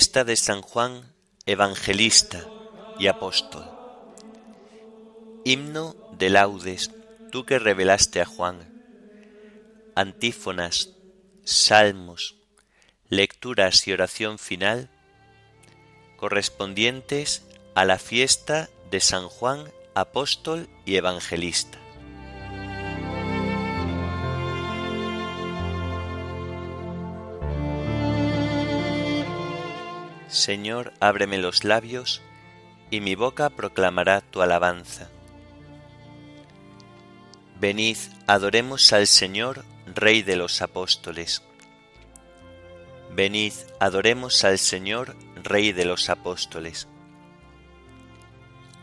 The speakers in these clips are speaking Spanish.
Fiesta de San Juan, Evangelista y Apóstol. Himno de laudes, tú que revelaste a Juan. Antífonas, salmos, lecturas y oración final correspondientes a la fiesta de San Juan, Apóstol y Evangelista. Señor, ábreme los labios, y mi boca proclamará tu alabanza. Venid, adoremos al Señor, Rey de los apóstoles. Venid, adoremos al Señor, Rey de los apóstoles.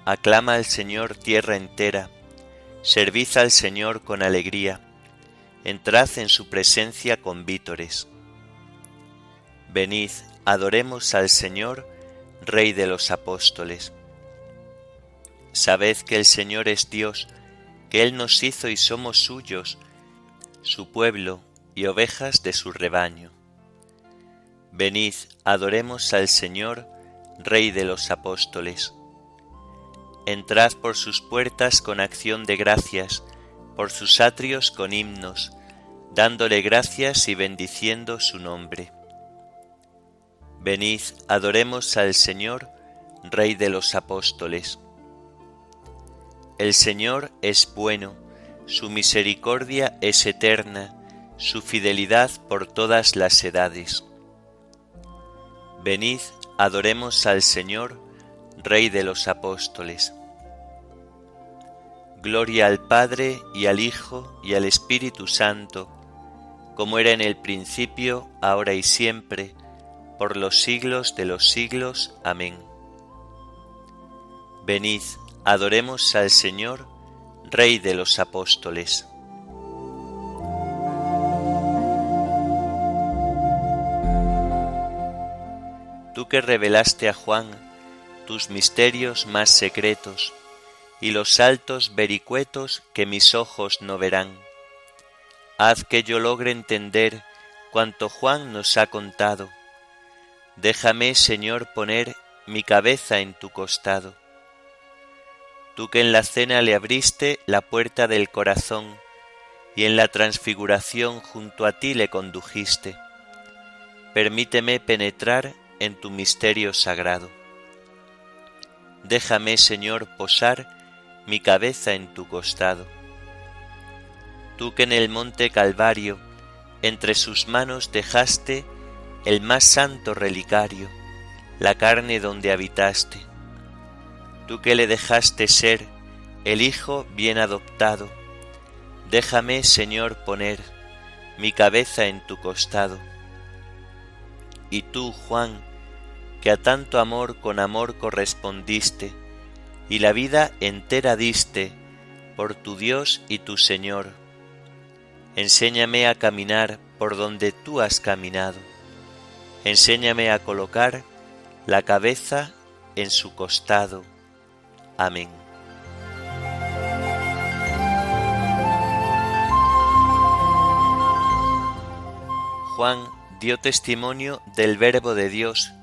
Aclama al Señor tierra entera, servid al Señor con alegría, entrad en su presencia con vítores. Venid, Adoremos al Señor, Rey de los apóstoles. Sabed que el Señor es Dios, que Él nos hizo y somos suyos, su pueblo y ovejas de su rebaño. Venid, adoremos al Señor, Rey de los apóstoles. Entrad por sus puertas con acción de gracias, por sus atrios con himnos, dándole gracias y bendiciendo su nombre. Venid, adoremos al Señor, Rey de los apóstoles. El Señor es bueno, su misericordia es eterna, su fidelidad por todas las edades. Venid, adoremos al Señor, Rey de los apóstoles. Gloria al Padre y al Hijo y al Espíritu Santo, como era en el principio, ahora y siempre, por los siglos de los siglos. Amén. Venid, adoremos al Señor, Rey de los apóstoles. Tú que revelaste a Juan tus misterios más secretos y los altos vericuetos que mis ojos no verán, haz que yo logre entender cuanto Juan nos ha contado Déjame, Señor, poner mi cabeza en tu costado. Tú que en la cena le abriste la puerta del corazón y en la transfiguración junto a ti le condujiste, permíteme penetrar en tu misterio sagrado. Déjame, Señor, posar mi cabeza en tu costado. Tú que en el monte Calvario entre sus manos dejaste el más santo relicario, la carne donde habitaste. Tú que le dejaste ser el Hijo bien adoptado, déjame, Señor, poner mi cabeza en tu costado. Y tú, Juan, que a tanto amor con amor correspondiste, y la vida entera diste por tu Dios y tu Señor, enséñame a caminar por donde tú has caminado Enséñame a colocar la cabeza en su costado. Amén. Juan dio testimonio del Verbo de Dios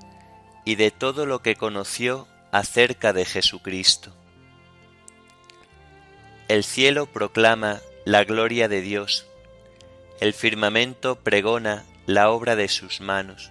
y de todo lo que conoció acerca de Jesucristo. El cielo proclama la gloria de Dios, el firmamento pregona la obra de sus manos.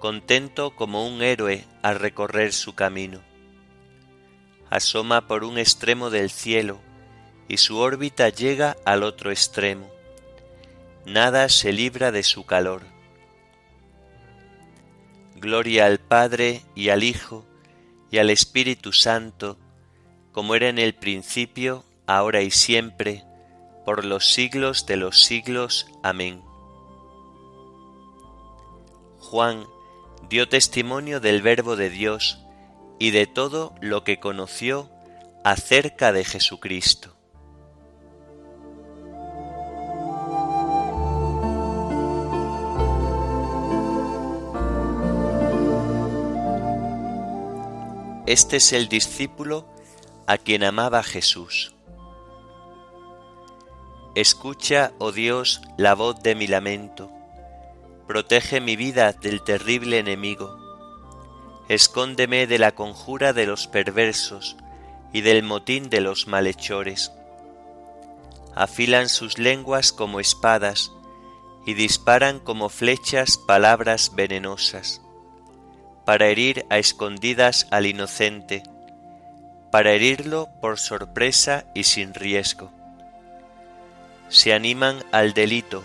contento como un héroe al recorrer su camino. Asoma por un extremo del cielo y su órbita llega al otro extremo, nada se libra de su calor. Gloria al Padre y al Hijo y al Espíritu Santo, como era en el principio, ahora y siempre, por los siglos de los siglos. Amén. Juan dio testimonio del Verbo de Dios y de todo lo que conoció acerca de Jesucristo. Este es el discípulo a quien amaba Jesús. Escucha, oh Dios, la voz de mi lamento. Protege mi vida del terrible enemigo. Escóndeme de la conjura de los perversos y del motín de los malhechores. Afilan sus lenguas como espadas y disparan como flechas palabras venenosas para herir a escondidas al inocente, para herirlo por sorpresa y sin riesgo. Se animan al delito,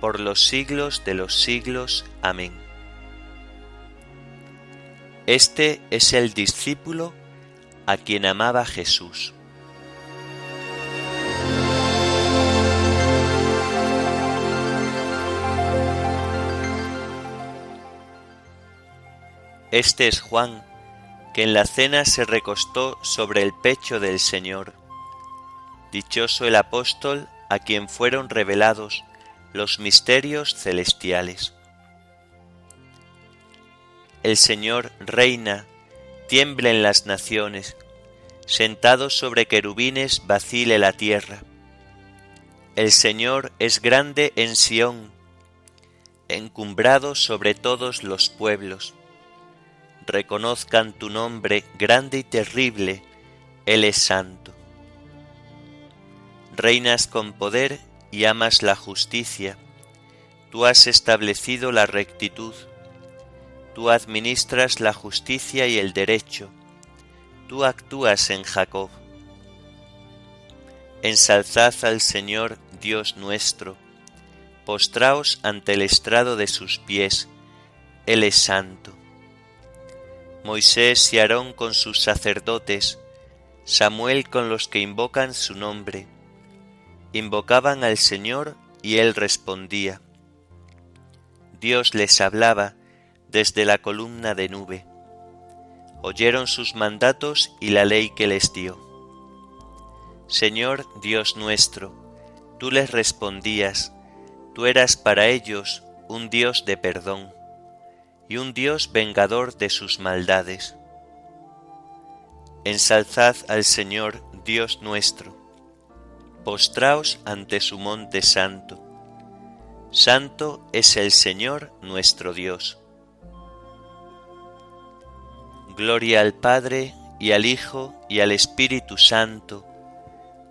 por los siglos de los siglos. Amén. Este es el discípulo a quien amaba Jesús. Este es Juan, que en la cena se recostó sobre el pecho del Señor. Dichoso el apóstol a quien fueron revelados los misterios celestiales. El Señor reina, tiembla en las naciones, sentado sobre querubines vacile la tierra. El Señor es grande en Sión, encumbrado sobre todos los pueblos reconozcan tu nombre grande y terrible, Él es santo. Reinas con poder y amas la justicia, tú has establecido la rectitud, tú administras la justicia y el derecho, tú actúas en Jacob. Ensalzad al Señor Dios nuestro, postraos ante el estrado de sus pies, Él es santo. Moisés y Aarón con sus sacerdotes, Samuel con los que invocan su nombre. Invocaban al Señor y Él respondía. Dios les hablaba desde la columna de nube. Oyeron sus mandatos y la ley que les dio. Señor Dios nuestro, tú les respondías, tú eras para ellos un Dios de perdón y un Dios vengador de sus maldades. Ensalzad al Señor Dios nuestro, postraos ante su monte santo. Santo es el Señor nuestro Dios. Gloria al Padre y al Hijo y al Espíritu Santo,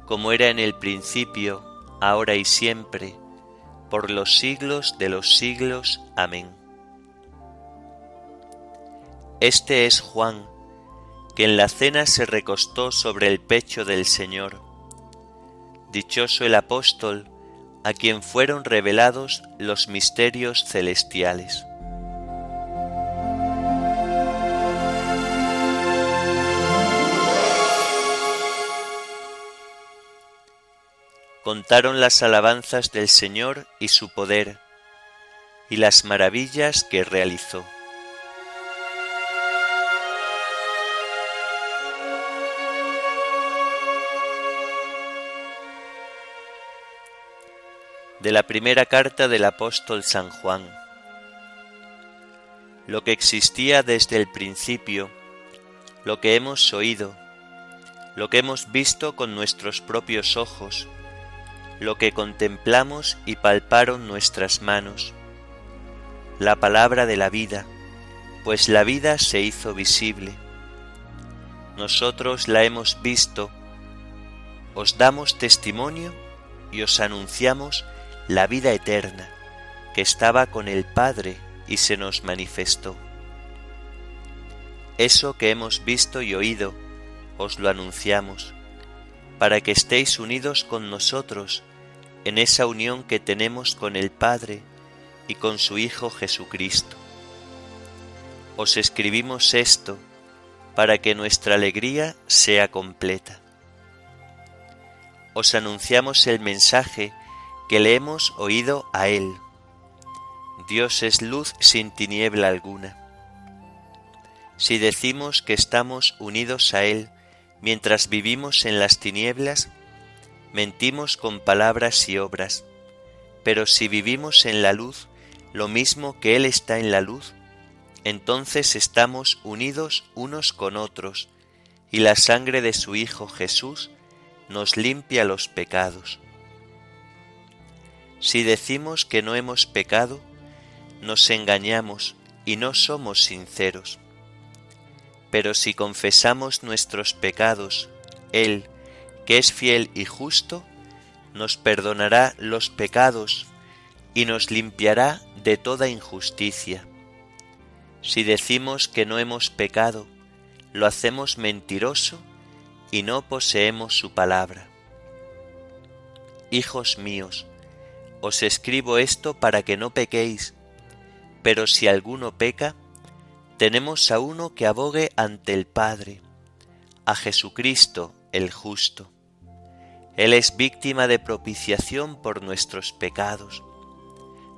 como era en el principio, ahora y siempre, por los siglos de los siglos. Amén. Este es Juan, que en la cena se recostó sobre el pecho del Señor. Dichoso el apóstol a quien fueron revelados los misterios celestiales. Contaron las alabanzas del Señor y su poder, y las maravillas que realizó. De la primera carta del apóstol San Juan. Lo que existía desde el principio, lo que hemos oído, lo que hemos visto con nuestros propios ojos, lo que contemplamos y palparon nuestras manos, la palabra de la vida, pues la vida se hizo visible. Nosotros la hemos visto, os damos testimonio y os anunciamos la vida eterna que estaba con el Padre y se nos manifestó. Eso que hemos visto y oído, os lo anunciamos, para que estéis unidos con nosotros en esa unión que tenemos con el Padre y con su Hijo Jesucristo. Os escribimos esto para que nuestra alegría sea completa. Os anunciamos el mensaje que le hemos oído a Él. Dios es luz sin tiniebla alguna. Si decimos que estamos unidos a Él mientras vivimos en las tinieblas, mentimos con palabras y obras, pero si vivimos en la luz, lo mismo que Él está en la luz, entonces estamos unidos unos con otros, y la sangre de su Hijo Jesús nos limpia los pecados. Si decimos que no hemos pecado, nos engañamos y no somos sinceros. Pero si confesamos nuestros pecados, Él, que es fiel y justo, nos perdonará los pecados y nos limpiará de toda injusticia. Si decimos que no hemos pecado, lo hacemos mentiroso y no poseemos su palabra. Hijos míos, os escribo esto para que no pequéis, pero si alguno peca, tenemos a uno que abogue ante el Padre, a Jesucristo el justo. Él es víctima de propiciación por nuestros pecados,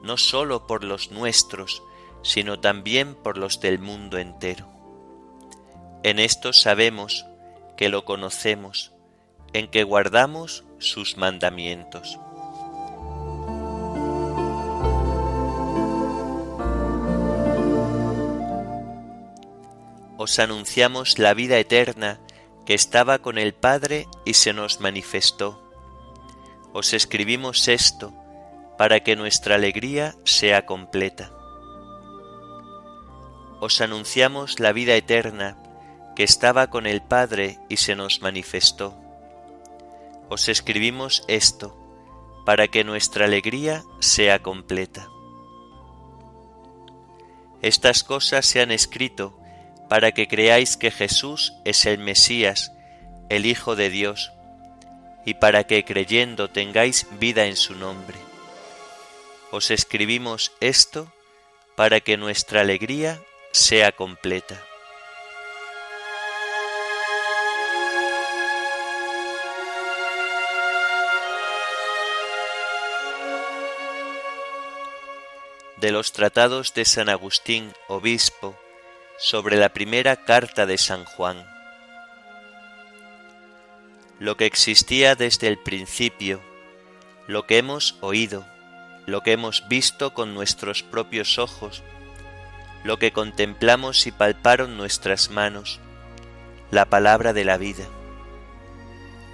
no sólo por los nuestros, sino también por los del mundo entero. En esto sabemos que lo conocemos, en que guardamos sus mandamientos. Os anunciamos la vida eterna que estaba con el Padre y se nos manifestó. Os escribimos esto para que nuestra alegría sea completa. Os anunciamos la vida eterna que estaba con el Padre y se nos manifestó. Os escribimos esto para que nuestra alegría sea completa. Estas cosas se han escrito para que creáis que Jesús es el Mesías, el Hijo de Dios, y para que creyendo tengáis vida en su nombre. Os escribimos esto para que nuestra alegría sea completa. De los tratados de San Agustín, obispo, sobre la primera carta de San Juan. Lo que existía desde el principio, lo que hemos oído, lo que hemos visto con nuestros propios ojos, lo que contemplamos y palparon nuestras manos, la palabra de la vida.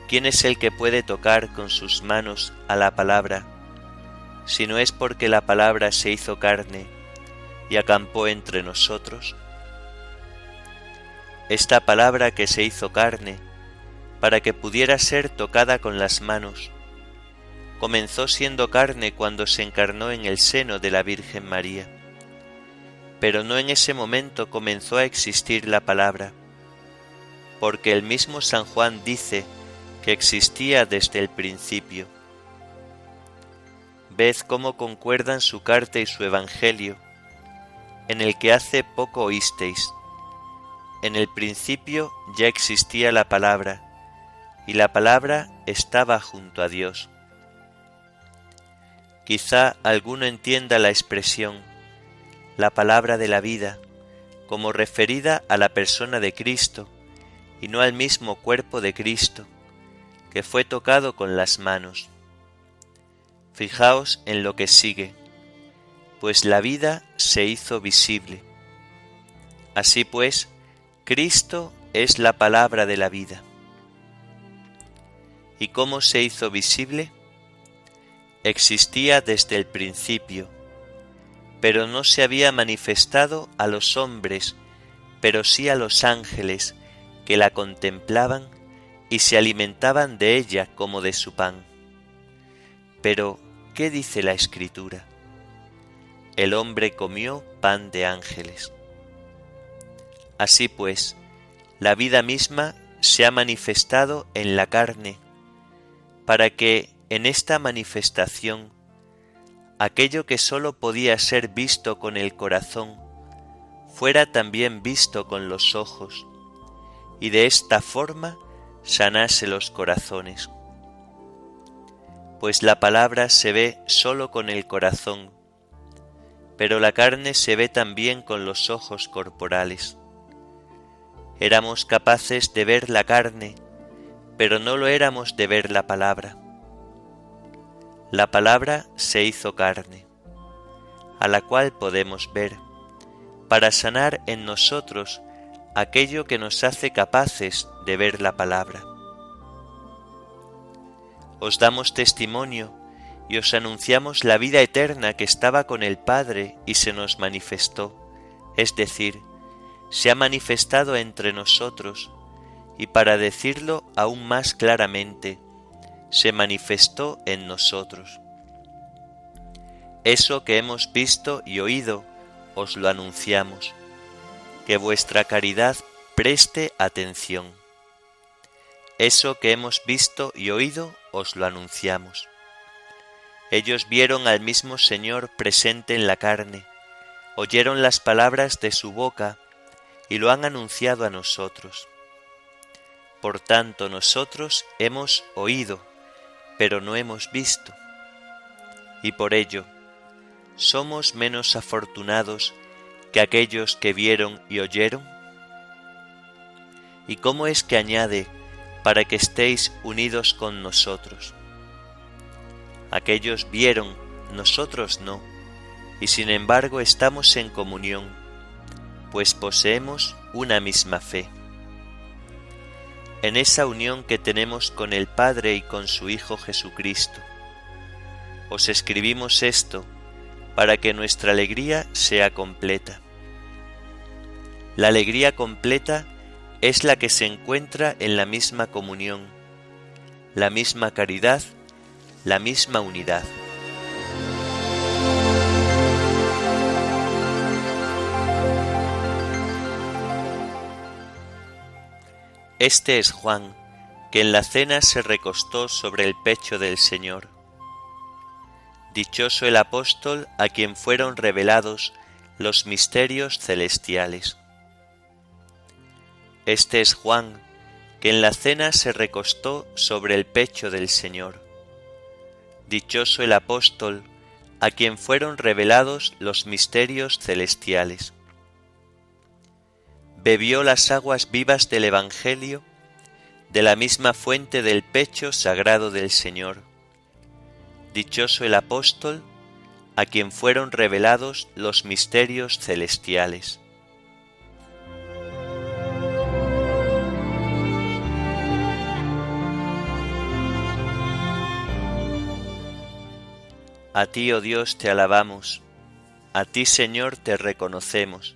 ¿Quién es el que puede tocar con sus manos a la palabra, si no es porque la palabra se hizo carne y acampó entre nosotros? Esta palabra que se hizo carne, para que pudiera ser tocada con las manos. Comenzó siendo carne cuando se encarnó en el seno de la Virgen María, pero no en ese momento comenzó a existir la palabra, porque el mismo San Juan dice que existía desde el principio. Ved cómo concuerdan su carta y su Evangelio, en el que hace poco oísteis en el principio ya existía la palabra, y la palabra estaba junto a Dios. Quizá alguno entienda la expresión, la palabra de la vida, como referida a la persona de Cristo y no al mismo cuerpo de Cristo, que fue tocado con las manos. Fijaos en lo que sigue, pues la vida se hizo visible. Así pues, Cristo es la palabra de la vida. ¿Y cómo se hizo visible? Existía desde el principio, pero no se había manifestado a los hombres, pero sí a los ángeles que la contemplaban y se alimentaban de ella como de su pan. Pero, ¿qué dice la Escritura? El hombre comió pan de ángeles. Así pues, la vida misma se ha manifestado en la carne, para que en esta manifestación aquello que sólo podía ser visto con el corazón fuera también visto con los ojos, y de esta forma sanase los corazones. Pues la palabra se ve sólo con el corazón, pero la carne se ve también con los ojos corporales. Éramos capaces de ver la carne, pero no lo éramos de ver la palabra. La palabra se hizo carne, a la cual podemos ver, para sanar en nosotros aquello que nos hace capaces de ver la palabra. Os damos testimonio y os anunciamos la vida eterna que estaba con el Padre y se nos manifestó, es decir, se ha manifestado entre nosotros, y para decirlo aún más claramente, se manifestó en nosotros. Eso que hemos visto y oído, os lo anunciamos, que vuestra caridad preste atención. Eso que hemos visto y oído, os lo anunciamos. Ellos vieron al mismo Señor presente en la carne, oyeron las palabras de su boca y lo han anunciado a nosotros. Por tanto, nosotros hemos oído, pero no hemos visto. Y por ello, ¿somos menos afortunados que aquellos que vieron y oyeron? ¿Y cómo es que añade para que estéis unidos con nosotros? Aquellos vieron, nosotros no, y sin embargo estamos en comunión, pues poseemos una misma fe en esa unión que tenemos con el Padre y con su Hijo Jesucristo. Os escribimos esto para que nuestra alegría sea completa. La alegría completa es la que se encuentra en la misma comunión, la misma caridad, la misma unidad. Este es Juan, que en la cena se recostó sobre el pecho del Señor. Dichoso el apóstol a quien fueron revelados los misterios celestiales. Este es Juan, que en la cena se recostó sobre el pecho del Señor. Dichoso el apóstol a quien fueron revelados los misterios celestiales bebió las aguas vivas del Evangelio de la misma fuente del pecho sagrado del Señor. Dichoso el apóstol a quien fueron revelados los misterios celestiales. A ti, oh Dios, te alabamos, a ti, Señor, te reconocemos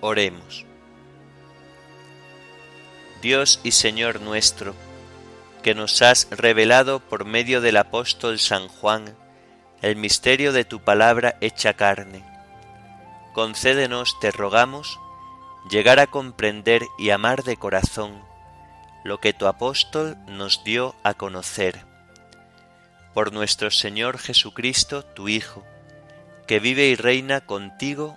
Oremos. Dios y Señor nuestro, que nos has revelado por medio del apóstol San Juan el misterio de tu palabra hecha carne, concédenos, te rogamos, llegar a comprender y amar de corazón lo que tu apóstol nos dio a conocer por nuestro Señor Jesucristo, tu Hijo, que vive y reina contigo